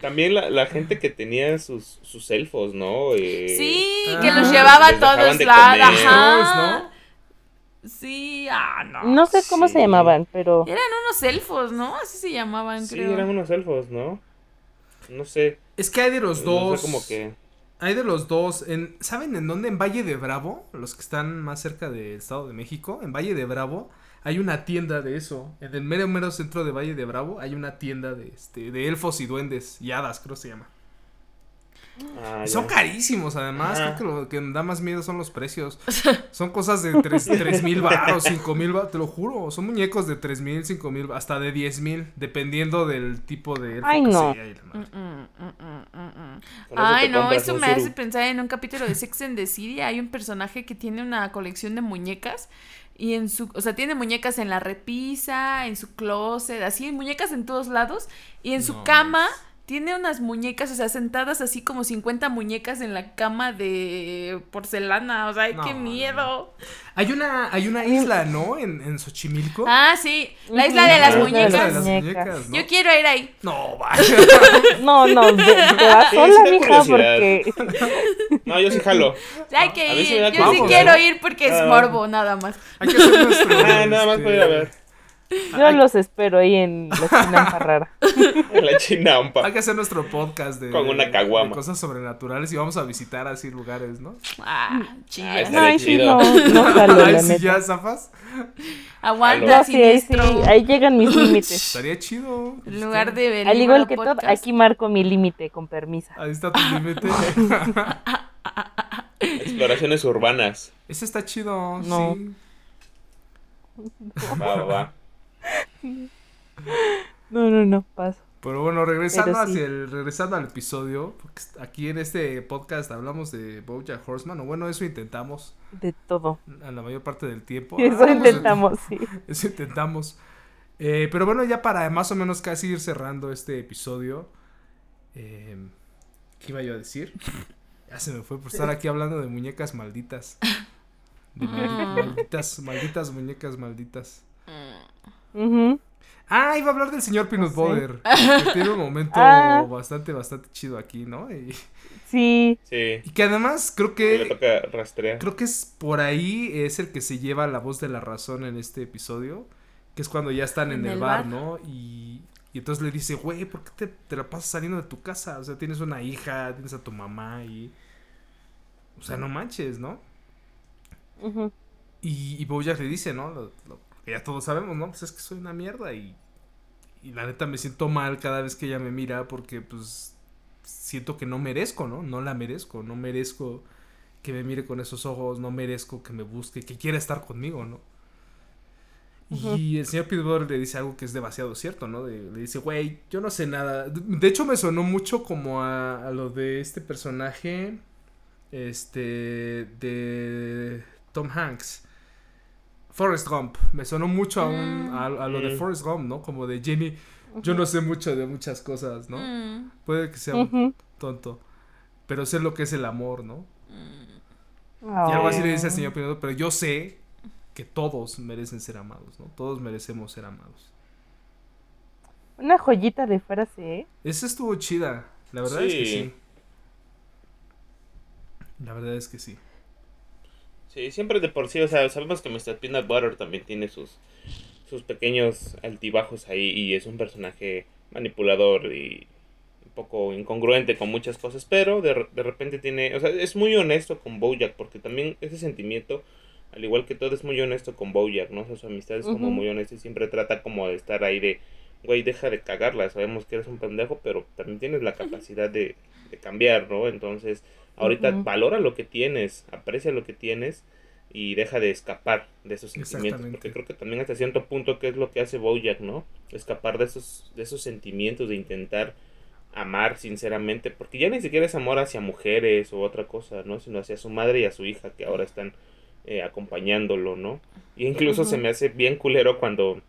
También la, la, gente que tenía sus, sus elfos, ¿no? Eh, sí, que los llevaba a todos lados. ¿no? Sí, ah, no. No sé cómo se llamaban, pero. Eran unos elfos, ¿no? Así se llamaban, sí, creo. Sí, eran unos elfos, ¿no? No sé. Es que hay de los dos. como que. Hay de los dos. En, ¿Saben en dónde? En Valle de Bravo, los que están más cerca del Estado de México. En Valle de Bravo hay una tienda de eso. En el mero mero centro de Valle de Bravo hay una tienda de este de elfos y duendes y hadas, creo que se llama. Ah, son carísimos, además. Creo que lo que da más miedo son los precios. Son cosas de 3 mil baros, 5 mil baros, te lo juro. Son muñecos de 3 mil, 5 mil, hasta de 10 mil, dependiendo del tipo de. Ay, no. Ay, no, eso me hace pensar en un capítulo de Sex and the City. Hay un personaje que tiene una colección de muñecas. Y en su, o sea, tiene muñecas en la repisa, en su closet, así, muñecas en todos lados. Y en su cama tiene unas muñecas, o sea, sentadas así como 50 muñecas en la cama de porcelana. O sea, qué miedo. Hay una, hay una isla, ¿no? En, en Xochimilco. Ah, sí. La isla de las muñecas. Yo quiero ir ahí. No, vaya. no, no, de, de sola, mija, porque. no, yo sí jalo. Hay que ir. yo sí quiero ir porque es ah. morbo, nada más. Hay que hacer nuestro. Ah, nada más voy a ver. Yo los espero ahí en la chinampa rara. en la chinampa. Hay que hacer nuestro podcast de, Con una caguama. de cosas sobrenaturales y vamos a visitar así lugares, ¿no? Ah, chido. Ay, chido. sí, no, no jalo, Ay, si ya zafas. Aguanta, sí, ahí, sí, ahí llegan mis límites. Estaría chido. En lugar de ver. Al igual que todo, aquí marco mi límite, con permiso. Ahí está tu límite. Exploraciones urbanas. Ese está chido, no. sí. Va, va, va. No, no, no, paso. Pero bueno, regresando hacia el, regresando al episodio, aquí en este podcast hablamos de Bojack Horseman, o bueno, eso intentamos. De todo. A la mayor parte del tiempo. Eso intentamos, sí. Eso intentamos. Eh, pero bueno, ya para más o menos casi ir cerrando este episodio, eh, ¿qué iba yo a decir? Ya se me fue por estar aquí hablando de muñecas malditas. De malditas, malditas muñecas malditas. Ah, iba a hablar del señor Peanut Butter. Que tiene un momento ah. bastante, bastante chido aquí, ¿no? Y... Sí. Sí. Y que además creo que. Le toca rastrear. Creo que es por ahí es el que se lleva la voz de la razón en este episodio. Que es cuando ya están en, el, bar, ¿no? Y, y, entonces le dice, güey, ¿por qué te, te, la pasas saliendo de tu casa? O sea, tienes una hija, tienes a tu mamá y. O sea, no manches, ¿no? Y, y Bojack le dice, ¿no? Lo, lo, ya todos sabemos, ¿no? Pues es que soy una mierda y, y la neta me siento mal cada vez que ella me mira porque pues siento que no merezco, ¿no? No la merezco, no merezco que me mire con esos ojos, no merezco que me busque, que quiera estar conmigo, ¿no? Y el señor Pitbull le dice algo que es demasiado cierto, ¿no? le dice, güey, yo no sé nada. De hecho, me sonó mucho como a, a, lo de este personaje, este, de Tom Hanks, Forrest Gump. Me sonó mucho a, un, a, lo de mm. Forrest Gump, ¿no? Como de Jenny. Yo no sé mucho de muchas cosas, ¿no? Mm. Puede que sea un tonto. Pero sé lo que es el amor, ¿no? Y algo así le dice al señor Pinedo, pero yo sé que todos merecen ser amados, ¿no? Todos merecemos ser amados. Una joyita de frase, ¿eh? Esa estuvo chida. La verdad es que sí. La verdad es que sí. Sí, siempre de por sí, o sea, sabemos que Mr. Peanut Butter también tiene sus, sus pequeños altibajos ahí y es un personaje manipulador y un poco incongruente con muchas cosas, pero de, de repente tiene, o sea, es muy honesto con Bojack porque también ese sentimiento, al igual que todo, es muy honesto con Bojack, ¿no? O sea, su amistad es como muy honesta y siempre trata como de estar ahí de, güey, deja de cagarla, sabemos que eres un pendejo, pero también tienes la capacidad de, de cambiar, ¿no? Entonces Ahorita valora lo que tienes, aprecia lo que tienes y deja de escapar de esos sentimientos. Porque creo que también hasta cierto punto que es lo que hace Bojack, ¿no? Escapar de esos, de esos sentimientos, de intentar amar sinceramente. Porque ya ni siquiera es amor hacia mujeres o otra cosa, ¿no? Sino hacia su madre y a su hija que ahora están eh, acompañándolo, ¿no? Y incluso se me hace bien culero cuando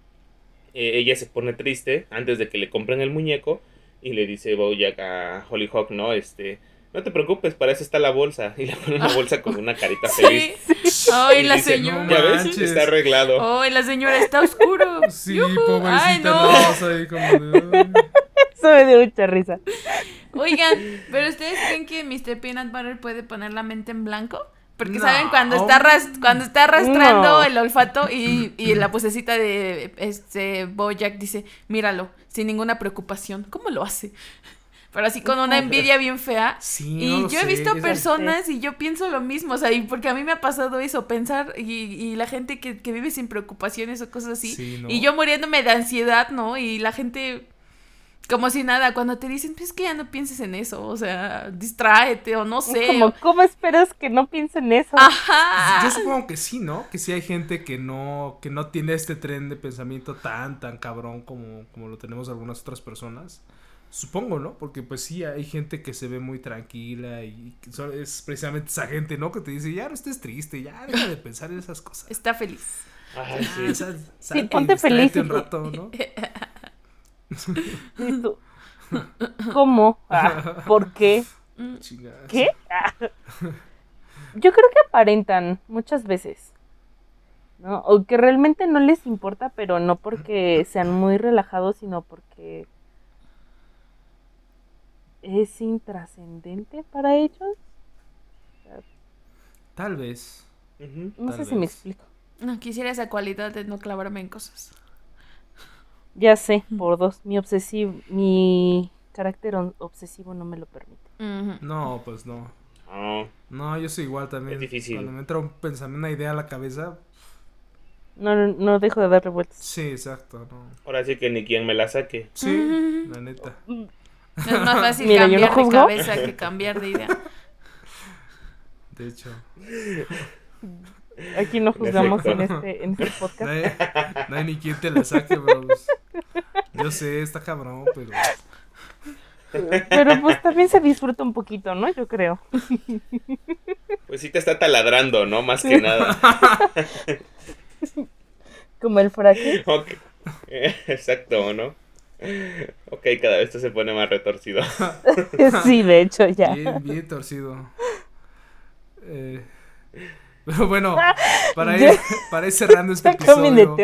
eh, ella se pone triste antes de que le compren el muñeco y le dice Bojack a Hollyhock, ¿no? Este, no te preocupes, para eso está la bolsa. Y le pone una bolsa con una carita feliz. Ay, la señora. ya ves, está arreglado. Ay, la señora está oscuro. Sí, pobrecita, Ay, no. ahí como de... Eso me dio mucha risa. Oigan, ¿pero ustedes creen que Mr. Peanut Butter puede poner la mente en blanco? Porque saben cuando está cuando está arrastrando el olfato y, y la posecita de este Bojack dice, míralo, sin ninguna preocupación. ¿Cómo lo hace? Pero así con una envidia bien fea. Sí, y yo he visto personas y yo pienso lo mismo, o sea, y porque a mí me ha pasado eso, pensar y, y la gente que, que, vive sin preocupaciones o cosas así. Y yo muriéndome de ansiedad, ¿no? Y la gente como si nada, cuando te dicen, pues que ya no pienses en eso, o sea, distráete o no sé. Como, ¿cómo esperas que no piensen en eso? Ajá. Yo supongo que sí, ¿no? Que sí hay gente que no, que no tiene este tren de pensamiento tan, tan cabrón como, como lo tenemos algunas otras personas. Supongo, ¿no? Porque pues sí, hay gente que se ve muy tranquila y es precisamente esa gente, ¿no? Que te dice, ya no estés triste, ya deja de pensar en esas cosas. Está feliz. Ajá, sí. sí, ponte feliz. Un rato, ¿no? ¿Cómo? Ah, ¿Por qué? ¿Qué? Ah. Yo creo que aparentan muchas veces. ¿no? O que realmente no les importa, pero no porque sean muy relajados, sino porque es intrascendente para ellos. Tal vez. No sé si me explico. No, quisiera esa cualidad de no clavarme en cosas. Ya sé, por dos. Mi obsesivo, mi carácter obsesivo no me lo permite. No, pues no. No, yo soy igual también. Es difícil. Cuando me entra un pensamiento, una idea a la cabeza. No, no, dejo de darle vueltas. Sí, exacto. No. Ahora sí que ni quien me la saque. Sí, la neta. Es más fácil cambiar de cabeza que cambiar de idea. De hecho. Aquí no juzgamos en este, en este podcast. No hay, ni quien te la saque, bro. Yo sé, está cabrón, pero. Pero pues también se disfruta un poquito, ¿no? Yo creo. Pues sí te está taladrando, ¿no? Más que nada. Como el fraque. Exacto, ¿no? Ok, cada vez esto se pone más retorcido. Sí, de hecho, ya. Bien, bien torcido. Eh, pero bueno, para ir, para ir cerrando este episodio,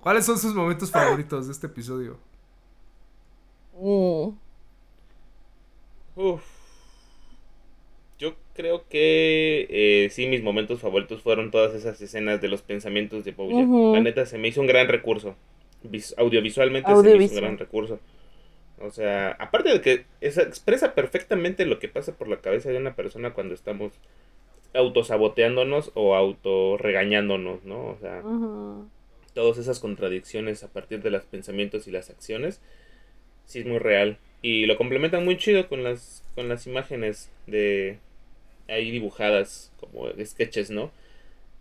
¿cuáles son sus momentos favoritos de este episodio? Mm. Uf. Yo creo que eh, sí, mis momentos favoritos fueron todas esas escenas de los pensamientos de Bojack. La neta, se me hizo un gran recurso. Audiovisualmente hizo un gran recurso. O sea, aparte de que expresa perfectamente lo que pasa por la cabeza de una persona cuando estamos autosaboteándonos o autorregañándonos, ¿no? O sea, todas esas contradicciones a partir de los pensamientos y las acciones, sí es muy real. Y lo complementan muy chido con las, con las imágenes de ahí dibujadas como sketches, ¿no?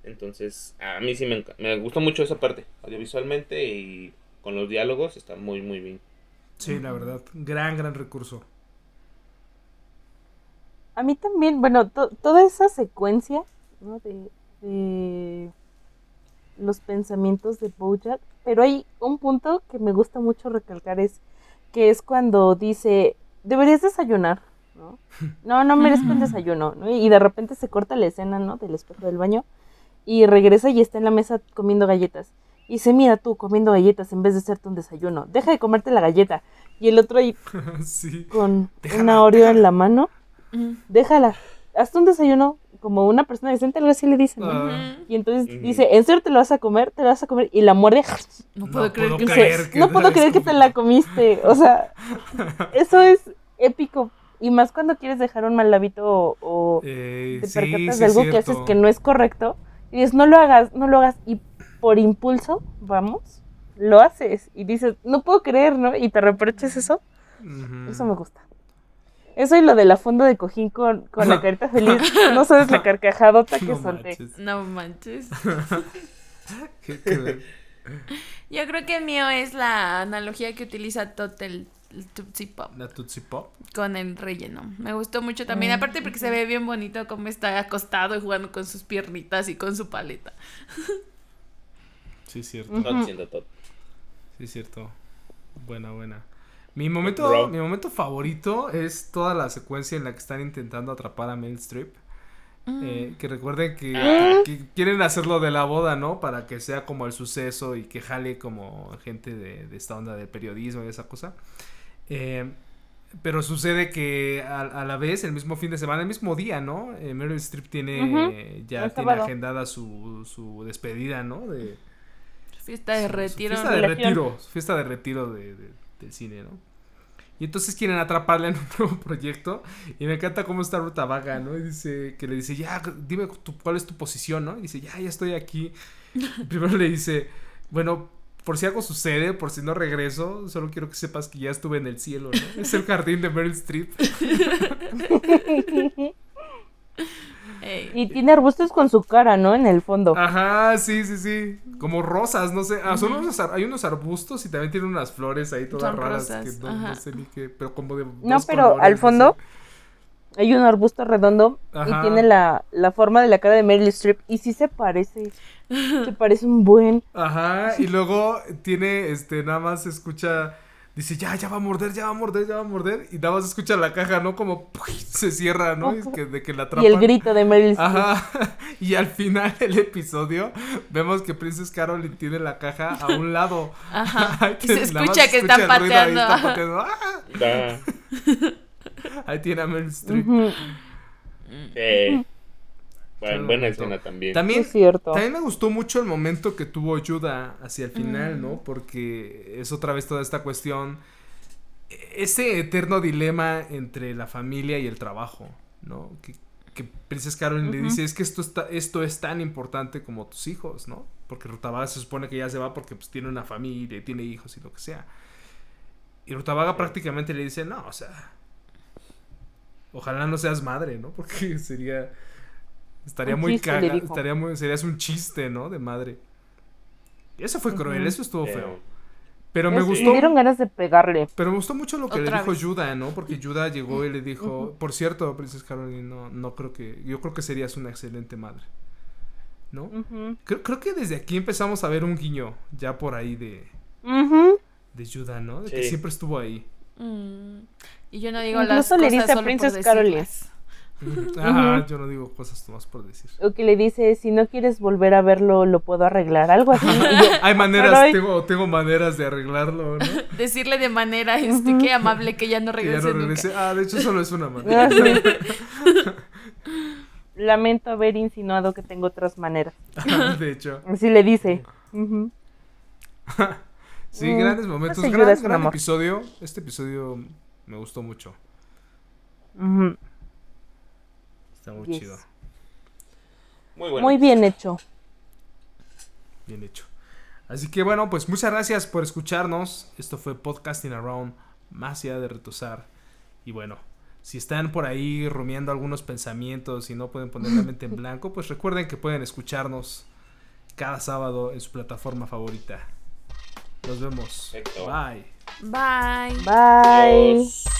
Entonces, a mí sí me, me gustó mucho esa parte, audiovisualmente y con los diálogos está muy, muy bien. Sí, la verdad, gran, gran recurso. A mí también, bueno, toda esa secuencia ¿no? de, los pensamientos de Bojack, pero hay un punto que me gusta mucho recalcar es que es cuando dice, deberías desayunar, ¿no? No, no merezco un desayuno, ¿no? Y de repente se corta la escena, ¿no? Del espejo del baño y regresa y está en la mesa comiendo galletas. Y dice, mira tú comiendo galletas en vez de hacerte un desayuno, deja de comerte la galleta. Y el otro ahí con una Oreo en la mano déjala, hazte un desayuno como una persona decente, algo así le dicen. Y entonces dice, ¿en serio te lo vas a comer? ¿Te lo vas a comer? Y la muerde. No puedo creer, que, No puedo creer que te la comiste. O sea, eso es épico. Y más cuando quieres dejar un mal hábito o, eh, te percatas de algo que haces que no es correcto. Y dices, no lo hagas, no lo hagas. Y por impulso, vamos, lo haces. Y dices, no puedo creer, ¿no? Y te reproches eso. Eso me gusta. Eso y lo de la funda de cojín con, con la carita feliz. No sabes la carcajadota que solté. No manches. Yo creo que el mío es la analogía que utiliza Totel el Tootsie Pop. ¿La Tootsie Pop? Con el relleno. Me gustó mucho también. Mm. Aparte porque se ve bien bonito como está acostado y jugando con sus piernitas y con su paleta. Sí, cierto. Uh Sí, es cierto. Buena, buena. Mi momento, mi momento favorito es toda la secuencia en la que están intentando atrapar a Meryl Streep. Eh, mm. que recuerden ah. que, quieren hacerlo de la boda, ¿no? Para que sea como el suceso y que jale como gente de, esta onda de periodismo y esa cosa. Eh, pero sucede que a, la vez, el mismo fin de semana, el mismo día, ¿no? Eh, Meryl Streep tiene, ya tiene agendada su, su despedida, ¿no? De, fiesta de retiro. fiesta de retiro, fiesta de retiro de, del cine, ¿no? Y entonces quieren atraparle en un nuevo proyecto. Y me encanta cómo está Ruta Vaga, ¿no? Y dice, que le dice, ya, dime cuál es tu posición, ¿no? Y dice, ya, ya estoy aquí. primero le dice, bueno, por si algo sucede, por si no regreso, solo quiero que sepas que ya estuve en el cielo, ¿no? Es el jardín de Meryl Streep. Y tiene arbustos con su cara, ¿no? En el fondo. Ajá, sí, sí, sí. Como rosas, no sé. Ah, son unos, hay unos arbustos y también tiene unas flores ahí todas raras que no, sé ni qué, pero como de. No, pero al fondo hay un arbusto redondo y tiene la, la, forma de la cara de Meryl Streep y sí se parece. se parece un buen. Ajá, y luego tiene, este, nada más se escucha dice, ya, ya va a morder, ya va a morder, ya va a morder. Y nada más escucha la caja, ¿no? Como se cierra, ¿no? que, de que la atrapan. Y el grito de Meryl Streep. Ajá. Y al final del episodio vemos que Princess Caroline tiene la caja a un lado. Ajá. y se escucha que están pateando. Ahí, pateando. ¡Ah! ahí tiene a Meryl Streep. eh buena escena también. También, cierto. también me gustó mucho el momento que tuvo Yuda hacia el final, ¿no? Mm. Porque es otra vez toda esta cuestión, ese eterno dilema entre la familia y el trabajo, ¿no? Que, que Princess Caroline le dice, es que esto, está, esto es tan importante como tus hijos, ¿no? Porque Rutabaga se supone que ya se va porque pues, tiene una familia y tiene hijos y lo que sea. Y Rutabaga prácticamente le dice, no, o sea, ojalá no seas madre, ¿no? Porque sería Estaría muy caga, estaría muy, serías un chiste, ¿no? De madre. Eso fue cruel, eso estuvo feo. Pero me gustó. Me dieron ganas de pegarle. Pero me gustó mucho lo que le dijo Yuda, ¿no? Porque Yuda llegó y le dijo, por cierto, Princesa Caroline, no, no creo que, yo creo que serías una excelente madre. ¿No? creo, creo, que desde aquí empezamos a ver un guiño ya por ahí de, de Yuda, ¿no? De que siempre estuvo ahí. Mm. Y yo no digo las cosas le dice a Princess Caroline. Ajá, yo no digo cosas más por decir. O que le dice, si no quieres volver a verlo, lo puedo arreglar, algo así. Hay maneras, tengo, tengo maneras de arreglarlo, ¿no? Decirle de manera, este, qué amable que ya no regrese, Ah, de hecho solo es una manera. Lamento haber insinuado que tengo otras maneras. de hecho. Así le dice. sí, grandes momentos. Gran, gran episodio. Este episodio me gustó mucho. Está muy chido. Muy bueno. Muy bien hecho. Bien hecho. Así que bueno, pues muchas gracias por escucharnos. Esto fue Podcasting Around, más allá de retosar. Y bueno, si están por ahí rumiando algunos pensamientos y no pueden poner la mente en blanco, pues recuerden que pueden escucharnos cada sábado en su plataforma favorita. Nos vemos. Bye. Bye. Bye.